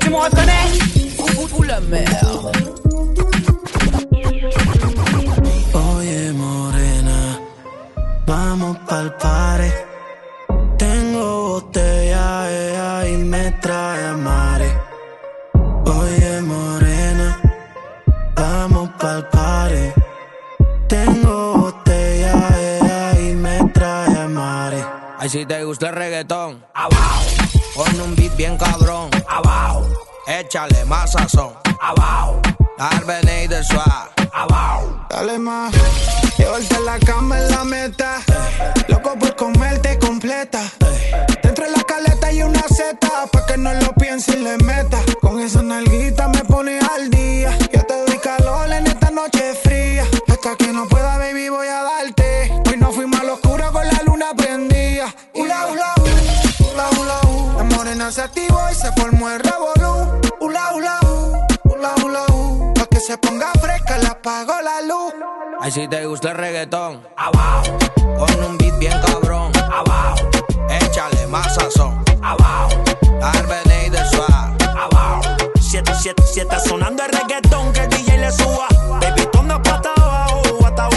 tu me reconnais Ou la merde. Oye, morena, vamos pa'l pare. Tengo botella, ella y me trae a mare. Oye, morena, vamos pa'l pare. Tengo botella, ella y me trae a mare. Ay, si te gusta el reggaetón, abajo. Pon un beat bien cabrón, abajo. Échale más sazón, abajo. Arben y de suave, abajo. Dale más, llevarte la cama en la meta. Loco por comerte completa. Dentro de la caleta hay una seta, pa' que no lo piense y le meta. Con esa nalguita morena se activó y se formó el revolú. Ula, ula, uh, ula, ula, uh. Pa' que se ponga fresca, le apago la luz. Ay, si te gusta el reggaetón, abajo. Pon un beat bien cabrón, abajo. Échale más sazón, abajo. Arben y de suave, abajo. Siete, siete, siete sonando el reggaetón que el DJ le suba. Baby, toma pata abajo. Suelta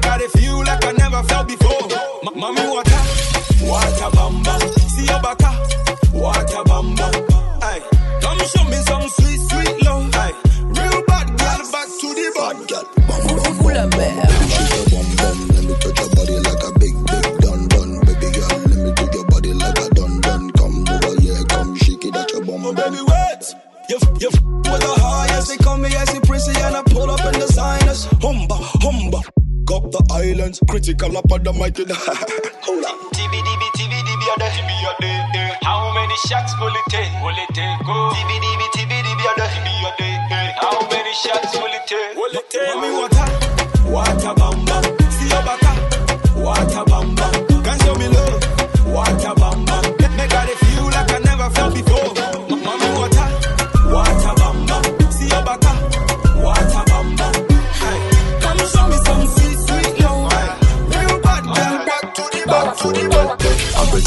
bamba, make, make feel like I never felt before. M- mommy, what a, what bamba, see your baka. What a bamba, ay. Come show me some sweet, sweet love. Ay. Real bad girl, back to the bad girl. Ou la merde. Bum bum, let me touch your body like a big, big dun dun. Baby girl, let me do your body like a dun dun. Come over here, come shake it at your bum Oh, baby, wait. You, you f- with the highest. They call me as the Prissy and I pull up in designers. Humba, humba. Up the islands, critical up on the mighty. Hold on. TBDB, TBDB a day. TB a day. eh. How many shots will it take? Will it take? Oh. TBDB, TBDB a day. TB a day. eh. How many shots will it take? Will it take? Mommy, what a,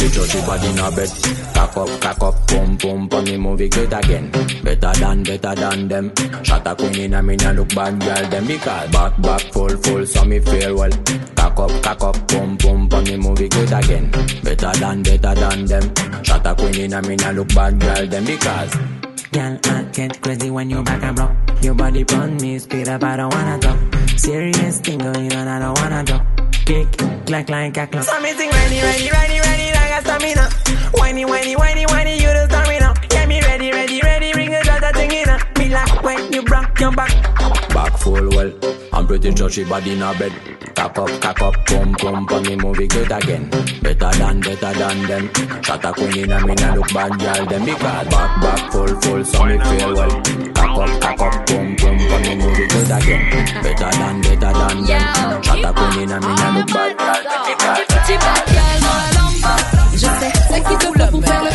I'm pretty she body in a bed. Cock up, cock up, boom, boom, pon me movie good again. Better than, better than them. Shot a queen in a me nah look bad girl them because back, back, full, full, so me feel well. Cock up, cock up, boom, boom, pon me movie good again. Better than, better than them. Shot a queen in a me nah look bad girl them because. Girl, I get crazy when you back and block. Your body burn me, speed up, I don't wanna talk. Serious thing going on, I don't wanna talk. Kick, clack, like a clock. So me sing ready, ready, ready, ready, like a stamina. Whiny, whiny, whiny, whiny, you the stamina. Get me ready, ready, ready, bring it out, thing in Me like when you broke your back. Back full well. I'm pretty sure she body in a bed. Cock up, cock up, boom, boom, pon me movie good again. Better than, better than them. Shot a queen in a me nah look bad girl them because back, back, full, full, so me feel well. Cock up, cock up, boom, boom, pon me movie good again. Better than, better than them. Shot a queen in a me nah look bad girl them because. Je sais, qui te faut pour faire le.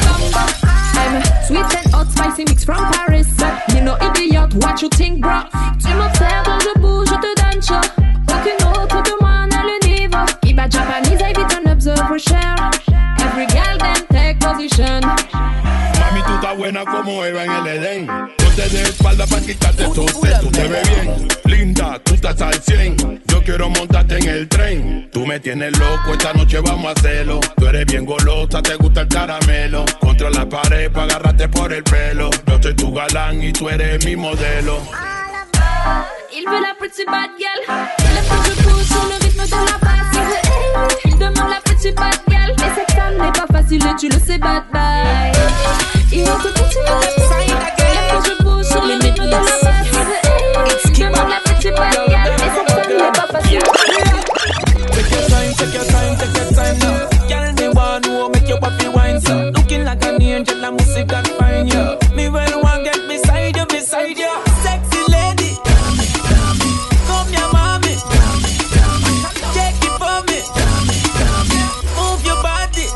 I'm sweet and hot, spicy mix from Paris. You know idiot, what you think, bro? Tu m'observes, je bouge, je te donne chaud. Aucune autre de moi n'a le niveau. Iba Japanese, I beat an observer share. Every girl then take position. Mami, tú estás buena como Eva en el Edén. Yo te de espalda para quitarte sed. Tú te ves bien, linda, tú estás al 100. Yo quiero montarte en el tren. Tú me tienes loco, esta noche vamos a hacerlo. Tú eres bien golosa, te gusta el caramelo. Contra la pared para agarrarte por el pelo. Yo soy tu galán y tú eres mi modelo. Il veut la petite bad girl. Faut que je pousse sur le rythme de la basse. Il veut, hey, il demande la petite bad girl. Mais cette femme n'est pas facile et tu le sais, bad bye. Il veut tu Il faut que je pousse sur le rythme de la basse. Il veut, hey, il demande la petite bad girl. Angel, I must say fine yo. Me well want get beside you, beside you. Sexy lady, come here, mommy. Take it for me. Move your body.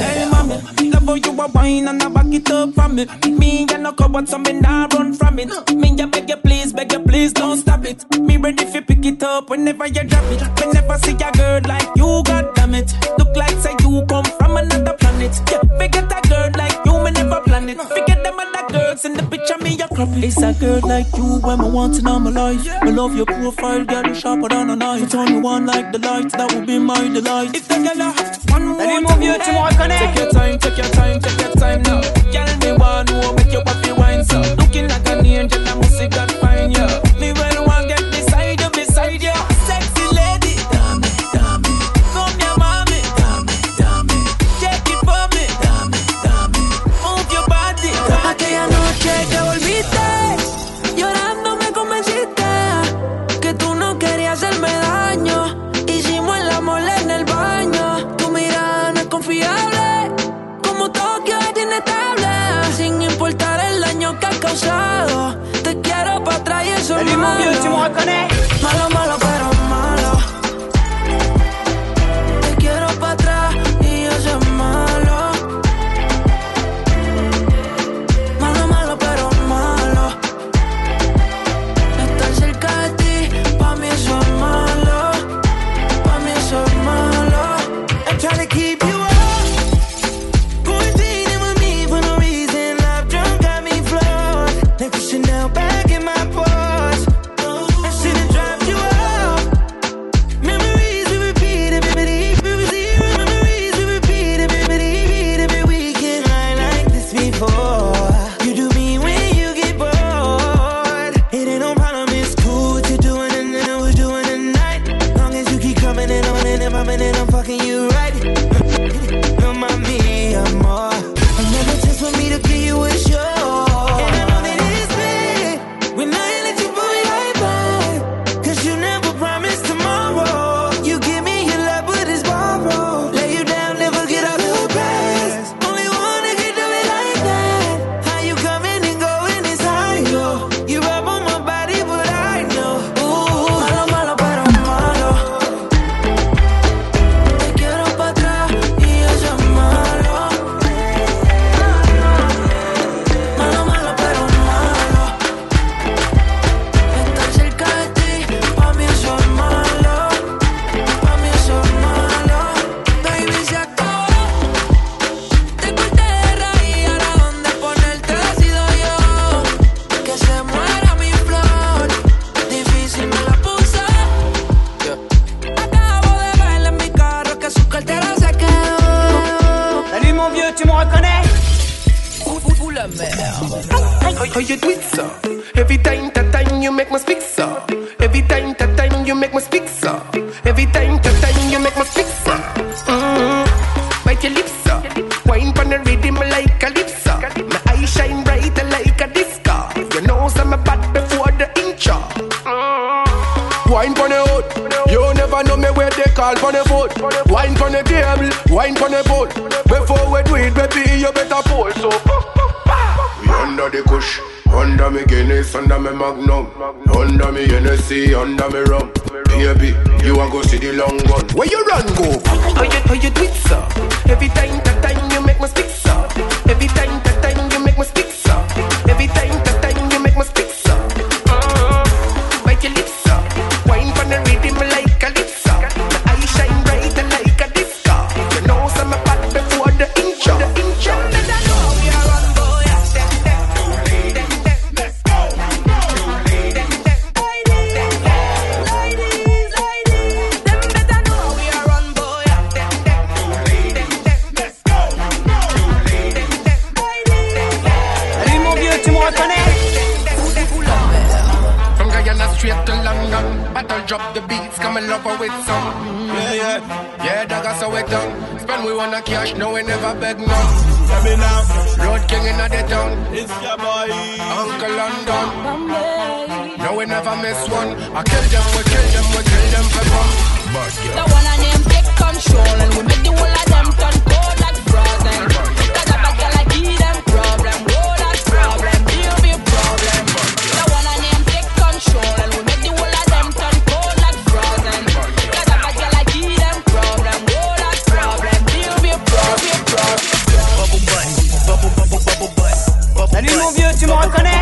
Hey, mommy, love how you wine and a back it up for me. Me and no coward, so me nah run from it. Me ya beg you please, beg you please, don't stop it. Me ready fi pick it up whenever you drop it. Whenever see a girl like you, god damn it. Look like say you come from another planet. Yeah, it. Forget them other girls in the picture, me a crop it. It's a girl like you, when me want in all my life. I love your profile, girl, you sharper than a knife. Turn you on like the light, that will be my delight. If the girl a one more Let me move you to more connect. Take your time, take your time, take your time now. Girl, me want to make your body wine so. Looking like an angel, I must see that where they the foot. Wine pon the table, wine pon the boat. Before we do it, baby, you better pull. So, we under the kush, under me Guinness, under me Magnum, under me Hennessy, under me rum. Baby, you a go see the long gun. Where you run go? How you, how you do it, so? Every time, that time drop the beats, come and love her with some. Yeah, yeah. Yeah, dog, I saw it done. Spend we wanna cash, no, we never beg none. Let me now. Road king in the town. It's your boy. Uncle London. No, we never miss one. I kill them, we kill them, we kill them for fun. But yeah. The one and them take control and we make the whole of them turn cold like frozen. Simon Connect.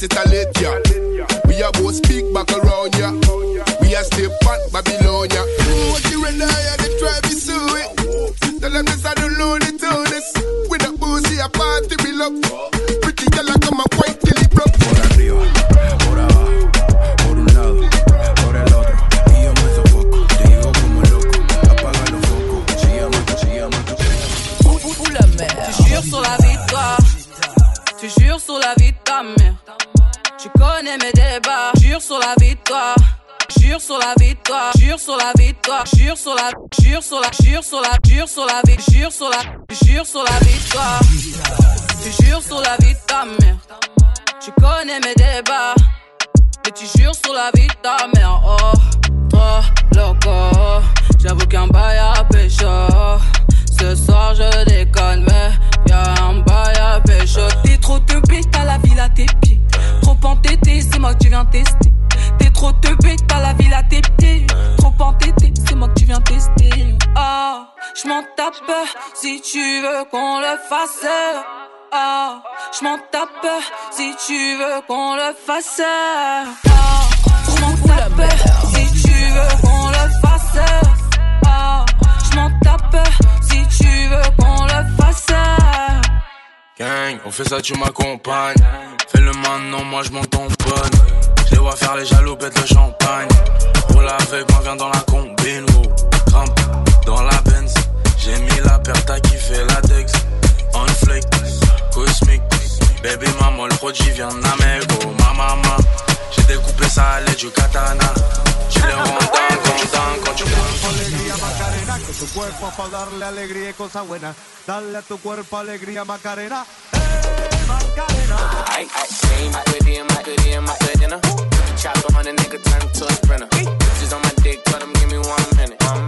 Let's a let. We are both speak back jure sur la jure sur la jure sur la vie jure sur la jure sur la victoire tu jures sur la vie de ta mère. Tu connais mes débats mais tu jures sur la vie de ta mère. Oh trop loco j'avoue qu'un bail à pécho. Ce soir je déconne mais y'a un bail à pécho. T'es trop teubé t'as la ville à tes pieds. Trop entêté c'est moi que tu viens tester. T'es trop teubé t'as la ville à tes pieds je m'en tape si tu veux qu'on le fasse. Ah, je m'en tape si tu veux qu'on le fasse. Ah, je m'en tape si tu veux qu'on le fasse. Ah, je m'en tape si tu veux qu'on le fasse. Gang, on fait ça, tu m'accompagnes. Fais le maintenant, moi je m'en tamponne. Je les vois faire les jaloux, pète le champagne. Roule avec moi, viens dans la combine, oh. J'ai mis la paire, t'as kiffé la Dex. On flake, cosmique. Baby maman, le produit vient d'Amego. Ma maman, j'ai découpé ça à l'aide du katana. Tu le rends quand quand tu Alegría Macarena, con tu a tu cuerpo alegría Macarena. Hey, Macarena. My on on dick, give me. One minute.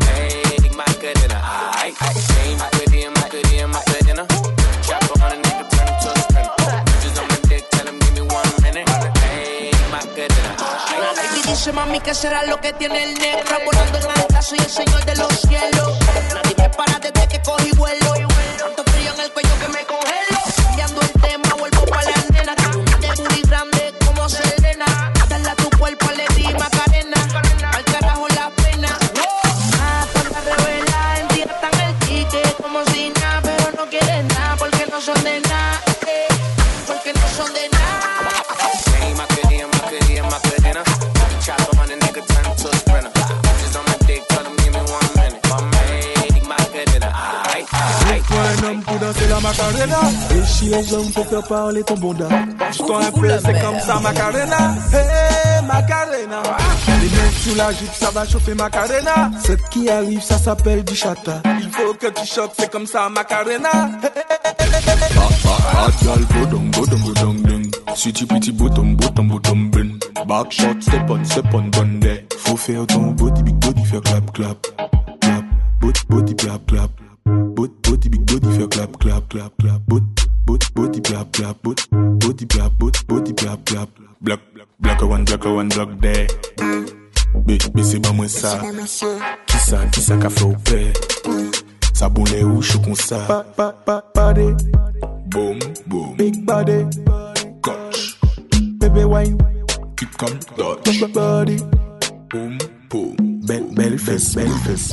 mami, ¿qué será lo que tiene el negro? Volando en alta, soy el señor de los cielos. Nadie me para desde que cogí vuelo. Si les hommes faut faire parler ton bonda. Juste un peu, c'est comme ça, Macarena. Hey, Macarena. Les mecs sous la jupe, ça va chauffer Macarena. Ce qui arrive, ça s'appelle du chata. Il faut que tu choques, c'est comme ça, Macarena. Hot girl, bodong, bodong, bodong, ding. Sweetie, pretty, bottom, bottom, bottom, bin. Back shot, step on, step on, bande. Faut faire ton body, big body, faire clap, clap. Clap, body, body, clap, clap. Body, body, big body, faire clap, clap, clap, clap. Body, body, body, clap, clap. Body, body, clap, body, body, clap, clap. Black, black one, black one, black there. Bébé, c'est pas moi ça. Qui ça, qui ça qu'a fait au père? Ça bon les rouges comme ça. Pa, pa, pa, body. Boom, boom. Big body. Coach. Baby wine. Keep comme Dutch. Body. Boom, boom. Belle, belle fesse, belle fesse.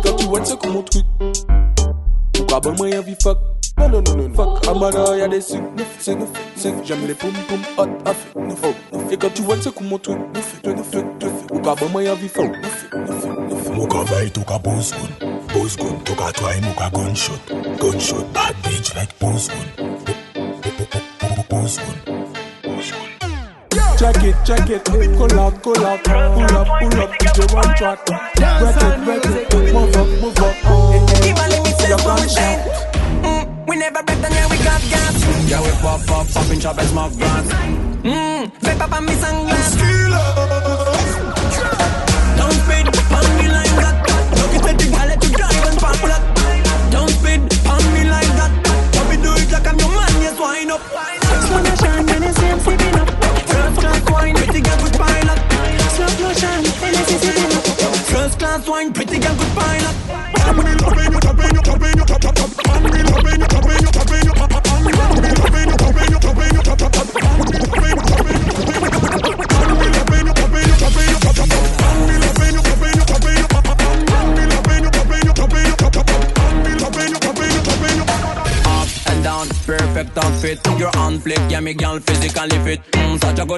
tu vois c'est comme mon truc. Pourquoi bon moi envie fuck? Non, non, non, non, fuck. Amada y'a des sucres. Neuf, c'est neuf, c'est J'aime les poum poum hot. Neuf, neuf, neuf. Et quand tu vois c'est comme mon truc. Neuf, neuf, neuf, neuf. Pourquoi bon moi envie fuck? Neuf, neuf, neuf. Moka vai toka boss gun Boss gun toka try moka gunshot Gunshot bad bitch like boss gun Boss gun Check it, check it, pull up, pull up, pull up, pull up, DJ one track. Break it, break it, move up, move up. Even let me say one thing. Mm, we never break down, yeah, we got gas. Yeah, we pop up, pop in chop and smoke grass. Mm, vape up on me sunglass. Don't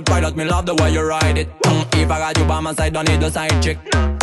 good pilot, me love the way you ride it. Mm, if I got you by my side, don't need a side chick.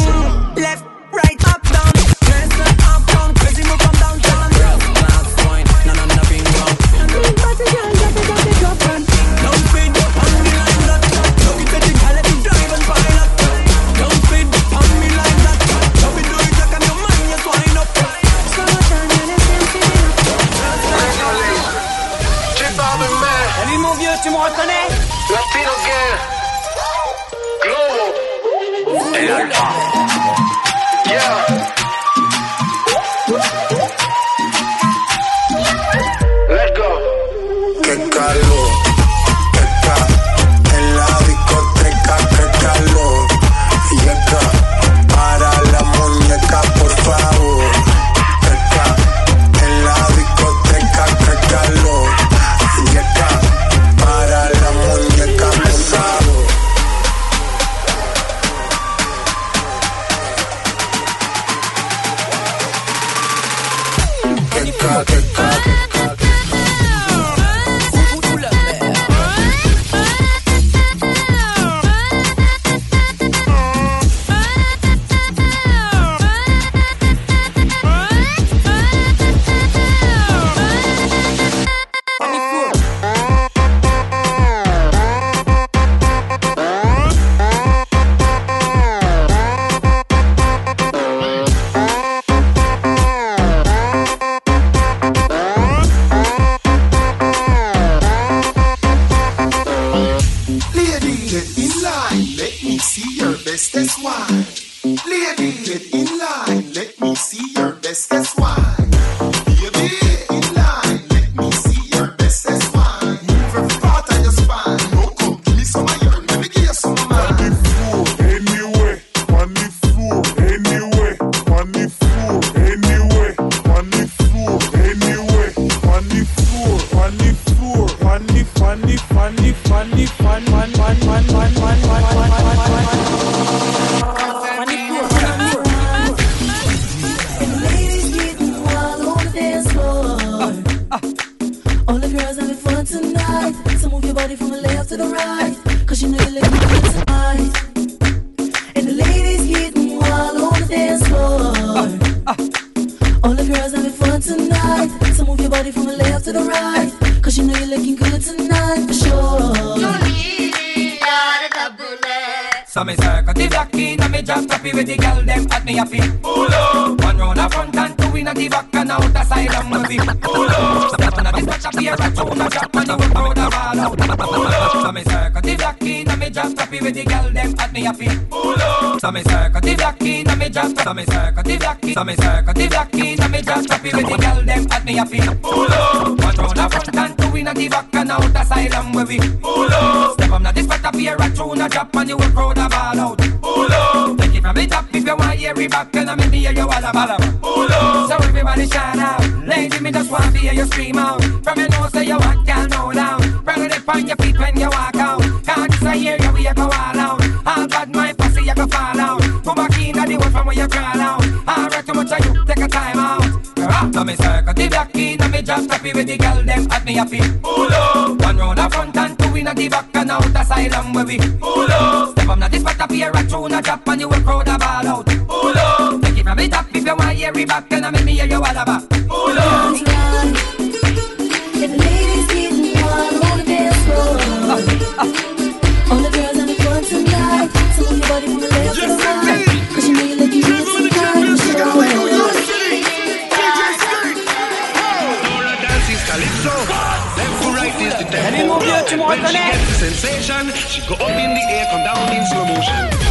Body from the left to the right. Cause you know you're looking good tonight. And the ladies getting wild on the dance floor. All the girls having fun tonight. So move your body from the left to the right. Cause you know you're looking good tonight for sure. So me circle the block in and me just happy with the girl them at me happy. Pull up. One round a front and two in the back out the in the the in the in the in the in the the you want hear everybody shout out. Lady, me just want to hear you scream out. From your nose say you want girl no down. Rather than on your feet when you walk out. Can't just hear you we go all out. All bad my pussy you go fall out. Go back in the one from where you crawl out. Alright, too much of you take a time out. Ah, me circle the block in and me just happy with the girl them at me happy. Pull up. One round a front and two in the back and out and where we. Pull up. Step on this spot up here a tune a drop and you will crowd a ball out. Pull up. Take it from the top if you want hear it back and I make me hear you all about. When she gets the sensation, she go up in the air, come down in slow motion.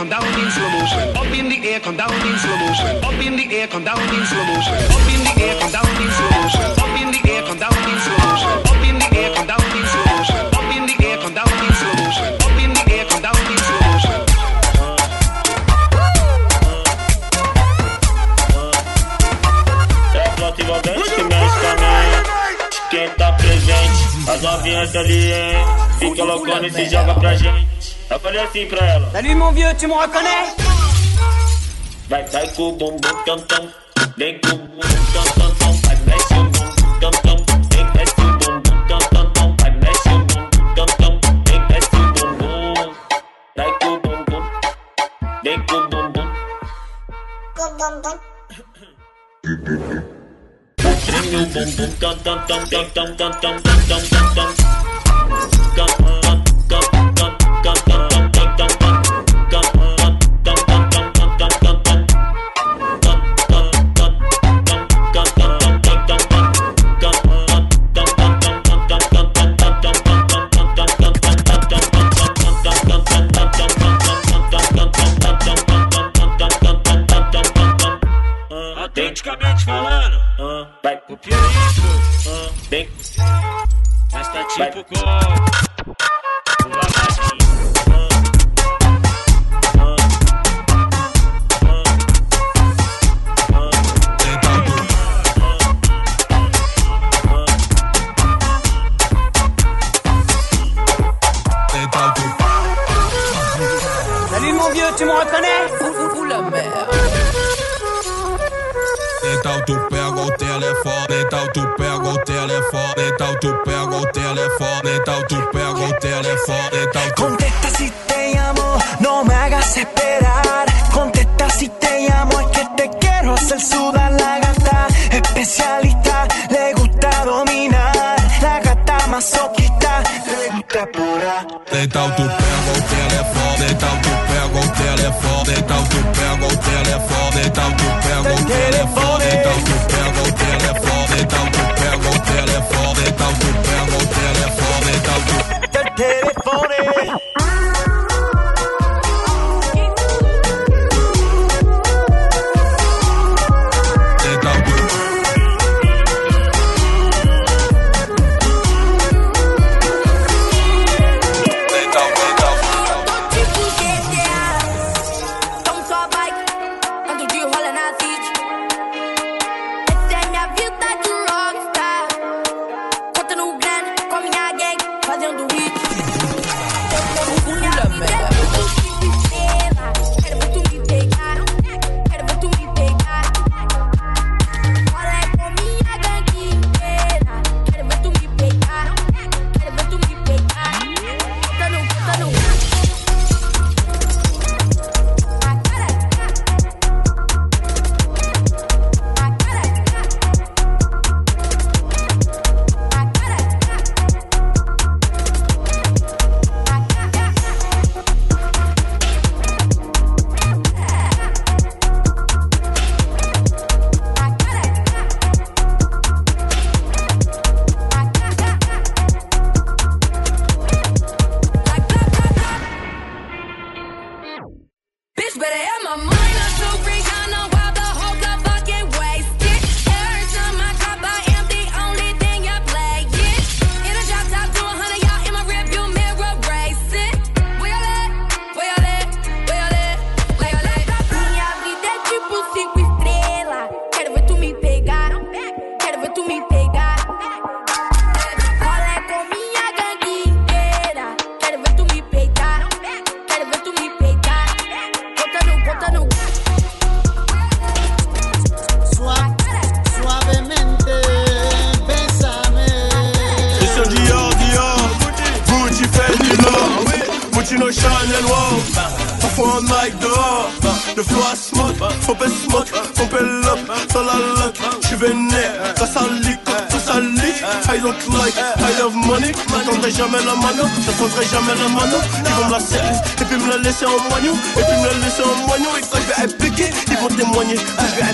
Come down in slow motion. Up in the air, come down Salut mon vieux, tu me reconnais mon vieux, tu me reconnais Ou la merde. Então tu pega o telefone, então tu pega o telefone, então tu pega o telefone, então tu pega o telefone, então tu Contesta si te llamo, no me hagas esperar. Contesta si te llamo, es que te quiero hacer sudar la gata. Especialista, le gusta dominar. La gata masoquista, le gusta pura. Então tu mano, j'attendrai jamais la mano. Ils vont me la serrer, et puis me la laisser en moignon. Et puis me la laisser en moignon. Et quand je vais appliquer, ils vont témoigner. Quand je vais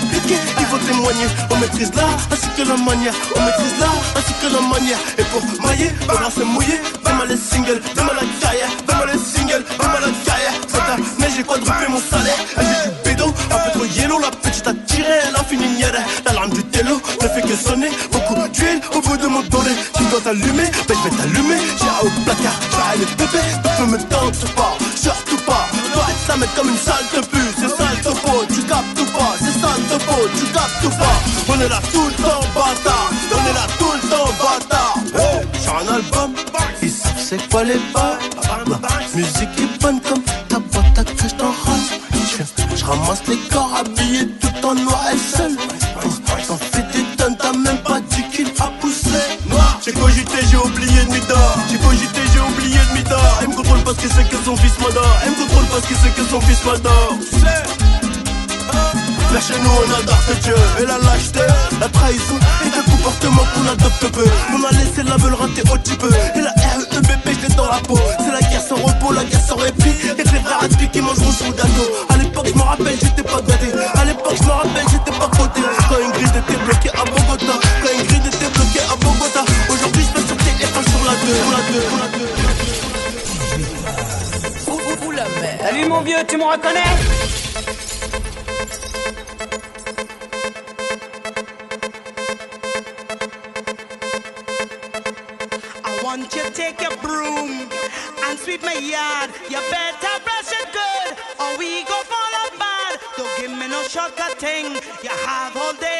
ils vont témoigner. On maîtrise là, ainsi que la manière. On maîtrise là, ainsi que la manière. Et pour mailler, on va se mouiller. Fais-moi les singles, fais-moi la carrière. Fais-moi les singles, fais-moi la carrière. Cette année, j'ai quadruplé mon salaire. Fait du bédo, un peu trop yellow. La petite a tiré, elle a fini nière. La lame du télo fait que sonner. Beaucoup d'huile au bout de mon doré. Tu dois t'allumer, ben je vais t'allumer. J'ai haut placard, je vais aller bébé. Tu me tente pas, surtout pas. Toi, ça met comme une sale te pue. C'est sale topo, tu captes ou pas? C'est sale topo, tu captes ou pas? On est là tout le temps, bâtard. On est là tout le temps, bâtard. J'ai un album, ils savent c'est quoi les bas. Ma musique est bonne comme ta boîte à que je t'en rase. Je ramasse les corps habillés tout en noir et seul. Parce que c'est que son fils m'adore. Elle me contrôle parce que c'est que son fils m'adore. Là chez nous on adore ce Dieu. Et la lâcheté, la trahison Et le comportement qu'on adopte peu. On a laissé la veule rater au petit peu. Et la REBP je l'ai dans la peau. C'est la guerre sans repos, la guerre sans répit. Et que les frères à qui mangeront sous d'ado. À l'époque je me rappelle j'étais pas gâté. À l'époque je me rappelle j'étais pas coté Quand Ingrid était bloquée à Bogota. Quand Ingrid était bloquée à Bogota. Aujourd'hui je peux sauter et pas sur la 2 Sur la 2, sur la 2 Salut mon vieux, tu me reconnais I want you to take your broom and sweep my yard. You better brush it good, or we go fall apart. Don't give me no shortcut thing. You have all day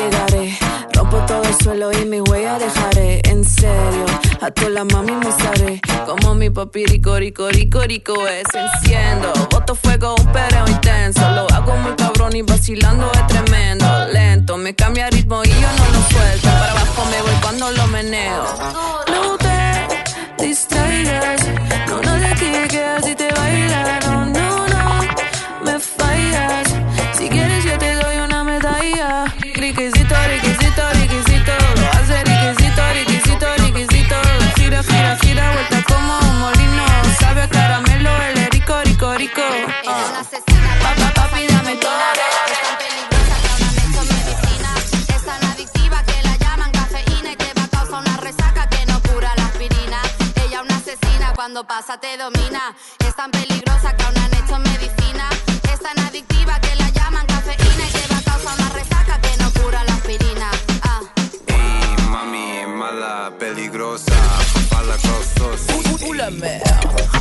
llegaré. Rompo todo el suelo y mi huella dejaré. En serio, a toda la mami mostraré. Como mi papi rico, rico, rico, es. Enciendo, boto fuego, un pereo intenso. Lo hago muy cabrón y vacilando es tremendo. Lento, me cambia ritmo y yo no lo suelto. Para abajo me voy cuando lo meneo. No te distraigas. No, no de que quedas y te baila. Cuando pasa te domina. Es tan peligrosa que aún han hecho medicina. Es tan adictiva que la llaman cafeína y te va a causar una resaca que no cura la aspirina. Ah. Ey, mami, mala, peligrosa. Fala cosos. Fala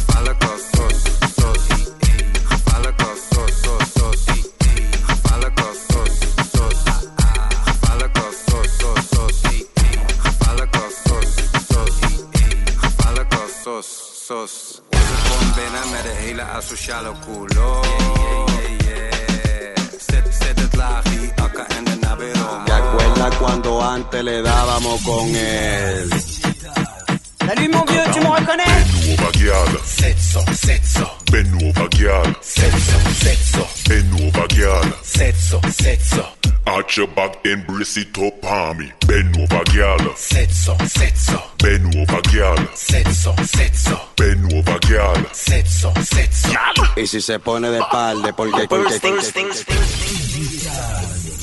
de navero. ¿Te acuerdas cuando antes le dábamos con él? Salut mon vieux, tu me reconnais Nuova ghiala Sezzo, sezzo Ben nuova ghiala Sezzo, sezzo Ben nuova ghiala Sezzo, sezzo Arch your back, embrace it up on me. Bend over, girl. Sexo, sexo, Bend over, girl. sexo, sexo, Bend over, girl. sexo, sexo. Y si se pone de espalda, porque, porque, porque, porque, porque,